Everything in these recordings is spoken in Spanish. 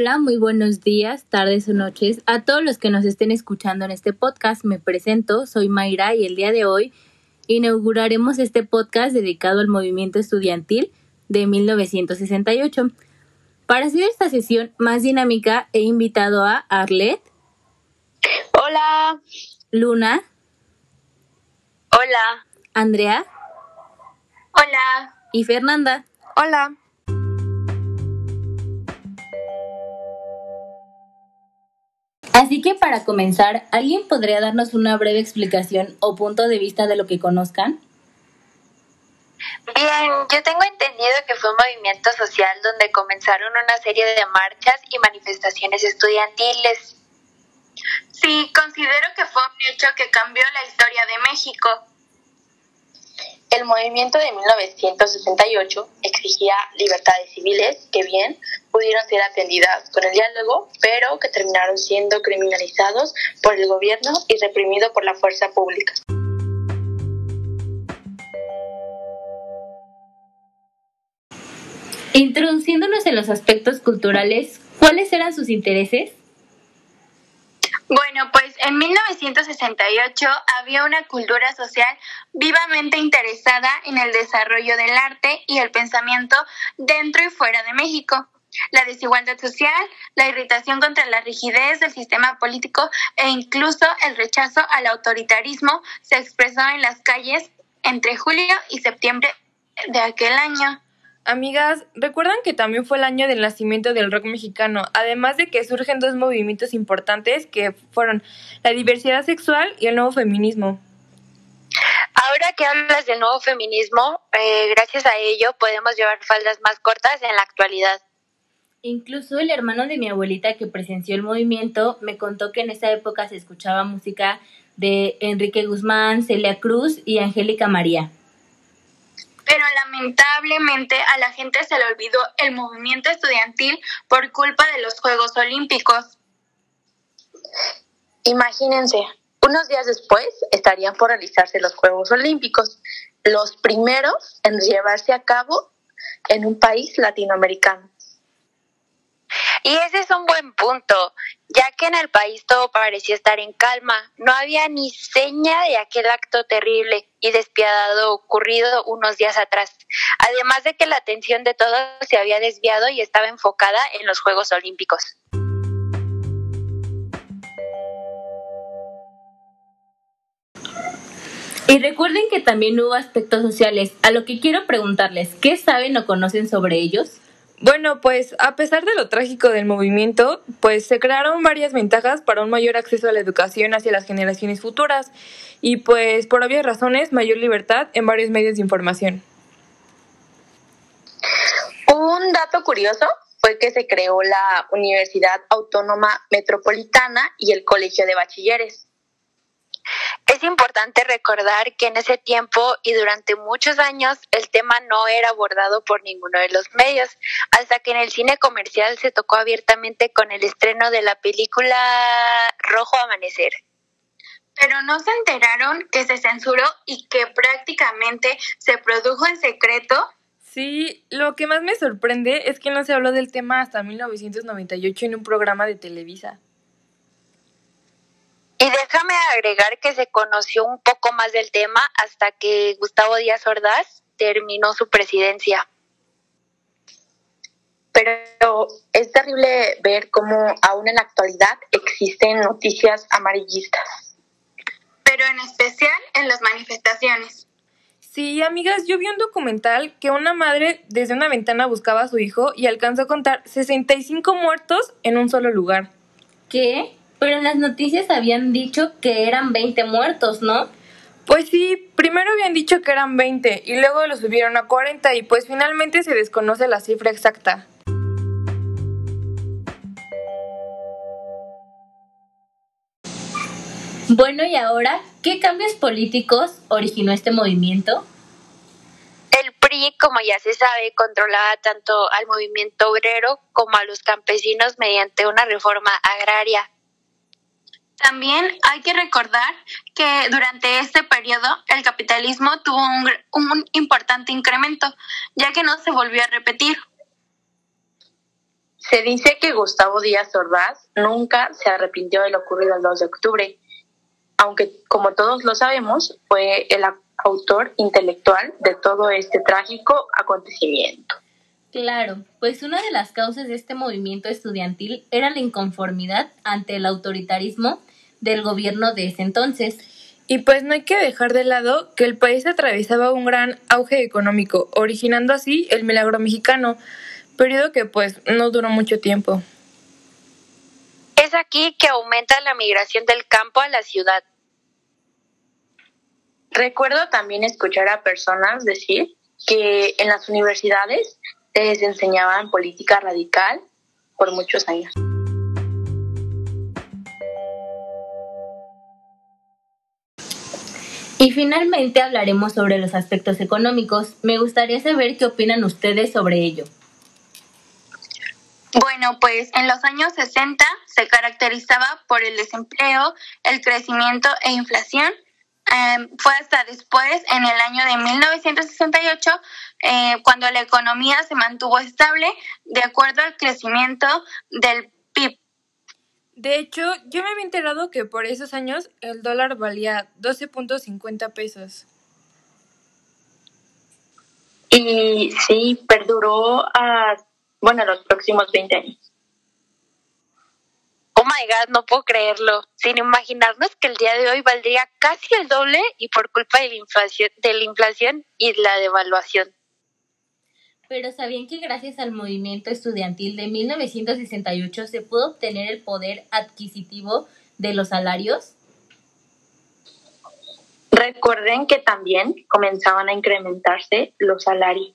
Hola, muy buenos días, tardes o noches. A todos los que nos estén escuchando en este podcast, me presento, soy Mayra y el día de hoy inauguraremos este podcast dedicado al movimiento estudiantil de 1968. Para hacer esta sesión más dinámica, he invitado a Arlette. Hola. Luna. Hola. Andrea. Hola. Y Fernanda. Hola. Así que para comenzar, ¿alguien podría darnos una breve explicación o punto de vista de lo que conozcan? Bien, yo tengo entendido que fue un movimiento social donde comenzaron una serie de marchas y manifestaciones estudiantiles. Sí, considero que fue un hecho que cambió la historia de México. El movimiento de 1968 exigía libertades civiles que bien pudieron ser atendidas con el diálogo, pero que terminaron siendo criminalizados por el gobierno y reprimidos por la fuerza pública. Introduciéndonos en los aspectos culturales, ¿cuáles eran sus intereses? Bueno, pues en 1968 había una cultura social vivamente interesada en el desarrollo del arte y el pensamiento dentro y fuera de México. La desigualdad social, la irritación contra la rigidez del sistema político e incluso el rechazo al autoritarismo se expresó en las calles entre julio y septiembre de aquel año. Amigas, ¿recuerdan que también fue el año del nacimiento del rock mexicano? Además de que surgen dos movimientos importantes que fueron la diversidad sexual y el nuevo feminismo. Ahora que hablas del nuevo feminismo, eh, gracias a ello podemos llevar faldas más cortas en la actualidad. Incluso el hermano de mi abuelita que presenció el movimiento me contó que en esa época se escuchaba música de Enrique Guzmán, Celia Cruz y Angélica María pero lamentablemente a la gente se le olvidó el movimiento estudiantil por culpa de los Juegos Olímpicos. Imagínense, unos días después estarían por realizarse los Juegos Olímpicos, los primeros en llevarse a cabo en un país latinoamericano. Y ese es un buen punto, ya que en el país todo parecía estar en calma, no había ni seña de aquel acto terrible y despiadado ocurrido unos días atrás, además de que la atención de todos se había desviado y estaba enfocada en los Juegos Olímpicos. Y recuerden que también hubo aspectos sociales, a lo que quiero preguntarles, ¿qué saben o conocen sobre ellos? Bueno, pues a pesar de lo trágico del movimiento, pues se crearon varias ventajas para un mayor acceso a la educación hacia las generaciones futuras y pues por obvias razones mayor libertad en varios medios de información. Un dato curioso fue que se creó la Universidad Autónoma Metropolitana y el Colegio de Bachilleres. Es importante recordar que en ese tiempo y durante muchos años el tema no era abordado por ninguno de los medios, hasta que en el cine comercial se tocó abiertamente con el estreno de la película Rojo Amanecer. Pero no se enteraron que se censuró y que prácticamente se produjo en secreto. Sí, lo que más me sorprende es que no se habló del tema hasta 1998 en un programa de Televisa. Agregar que se conoció un poco más del tema hasta que Gustavo Díaz Ordaz terminó su presidencia. Pero es terrible ver cómo aún en la actualidad existen noticias amarillistas. Pero en especial en las manifestaciones. Sí, amigas, yo vi un documental que una madre desde una ventana buscaba a su hijo y alcanzó a contar 65 muertos en un solo lugar. ¿Qué? Pero en las noticias habían dicho que eran 20 muertos, ¿no? Pues sí, primero habían dicho que eran 20 y luego lo subieron a 40 y pues finalmente se desconoce la cifra exacta. Bueno, y ahora, ¿qué cambios políticos originó este movimiento? El PRI, como ya se sabe, controlaba tanto al movimiento obrero como a los campesinos mediante una reforma agraria también hay que recordar que durante este periodo el capitalismo tuvo un, un, importante incremento, ya que no se volvió a repetir. Se dice que Gustavo Díaz Ordaz nunca se arrepintió de lo ocurrido el 2 de octubre, aunque como todos lo sabemos, fue el autor intelectual de todo este trágico acontecimiento. Claro, pues una de las causas de este movimiento estudiantil era la inconformidad ante el autoritarismo del gobierno de ese entonces. Y pues no hay que dejar de lado que el país atravesaba un gran auge económico, originando así el milagro mexicano, periodo que pues no duró mucho tiempo. Es aquí que aumenta la migración del campo a la ciudad. Recuerdo también escuchar a personas decir que en las universidades les enseñaban política radical por muchos años. Y finalmente hablaremos sobre los aspectos económicos. Me gustaría saber qué opinan ustedes sobre ello. Bueno, pues en los años 60 se caracterizaba por el desempleo, el crecimiento e inflación. Em, fue hasta después, en el año de 1968, eh, cuando la economía se mantuvo estable de acuerdo al crecimiento del PIB. De hecho, yo me había enterado que por esos años el dólar valía 12.50 pesos. Y sí, perduró a, bueno, los próximos 20 años. Oh my god, no puedo creerlo. Sin imaginarnos que el día de hoy valdría casi el doble y por culpa de la inflación, de la inflación y la devaluación. Pero ¿sabían que gracias al movimiento estudiantil de 1968 se pudo obtener el poder adquisitivo de los salarios? Recuerden que también comenzaban a incrementarse los salarios.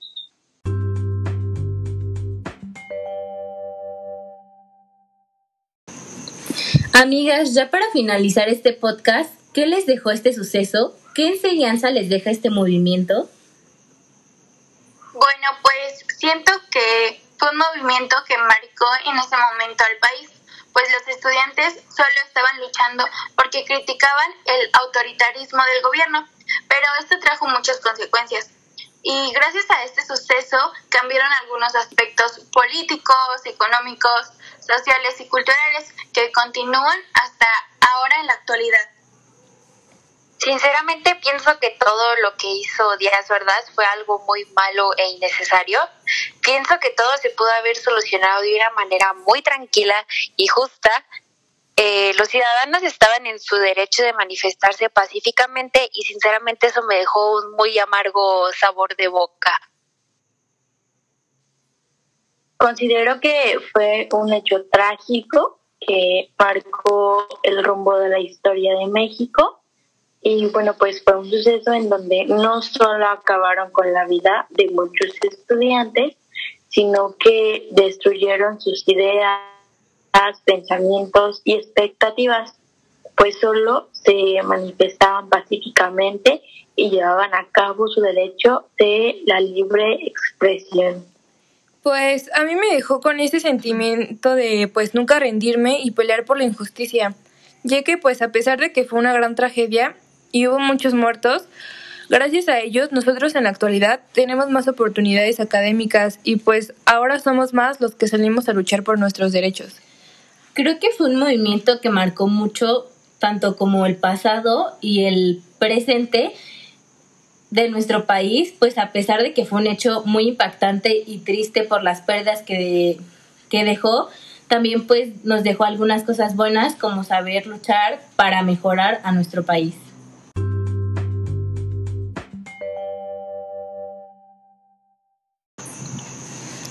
Amigas, ya para finalizar este podcast, ¿qué les dejó este suceso? ¿Qué enseñanza les deja este movimiento? Bueno, pues siento que fue un movimiento que marcó en ese momento al país, pues los estudiantes solo estaban luchando porque criticaban el autoritarismo del gobierno, pero esto trajo muchas consecuencias. Y gracias a este suceso cambiaron algunos aspectos políticos, económicos, sociales y culturales que continúan hasta ahora en la actualidad. Sinceramente pienso que todo lo que hizo Díaz Ordaz fue algo muy malo e innecesario. Pienso que todo se pudo haber solucionado de una manera muy tranquila y justa. Eh, los ciudadanos estaban en su derecho de manifestarse pacíficamente y sinceramente eso me dejó un muy amargo sabor de boca. Considero que fue un hecho trágico que marcó el rumbo de la historia de México y bueno, pues fue un suceso en donde no solo acabaron con la vida de muchos estudiantes, sino que destruyeron sus ideas, pensamientos y expectativas, pues solo se manifestaban pacíficamente y llevaban a cabo su derecho de la libre expresión. Pues a mí me dejó con ese sentimiento de pues nunca rendirme y pelear por la injusticia, ya que pues a pesar de que fue una gran tragedia, y hubo muchos muertos, gracias a ellos nosotros en la actualidad tenemos más oportunidades académicas y pues ahora somos más los que salimos a luchar por nuestros derechos. Creo que fue un movimiento que marcó mucho tanto como el pasado y el presente de nuestro país, pues a pesar de que fue un hecho muy impactante y triste por las pérdidas que, que dejó, también pues nos dejó algunas cosas buenas como saber luchar para mejorar a nuestro país.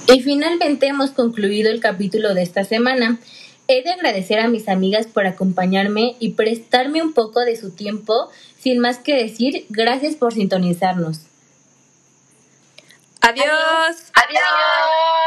Y finalmente hemos concluido el capítulo de esta semana. He de agradecer a mis amigas por acompañarme y prestarme un poco de su tiempo. Sin más que decir, gracias por sintonizarnos. Adiós. Adiós.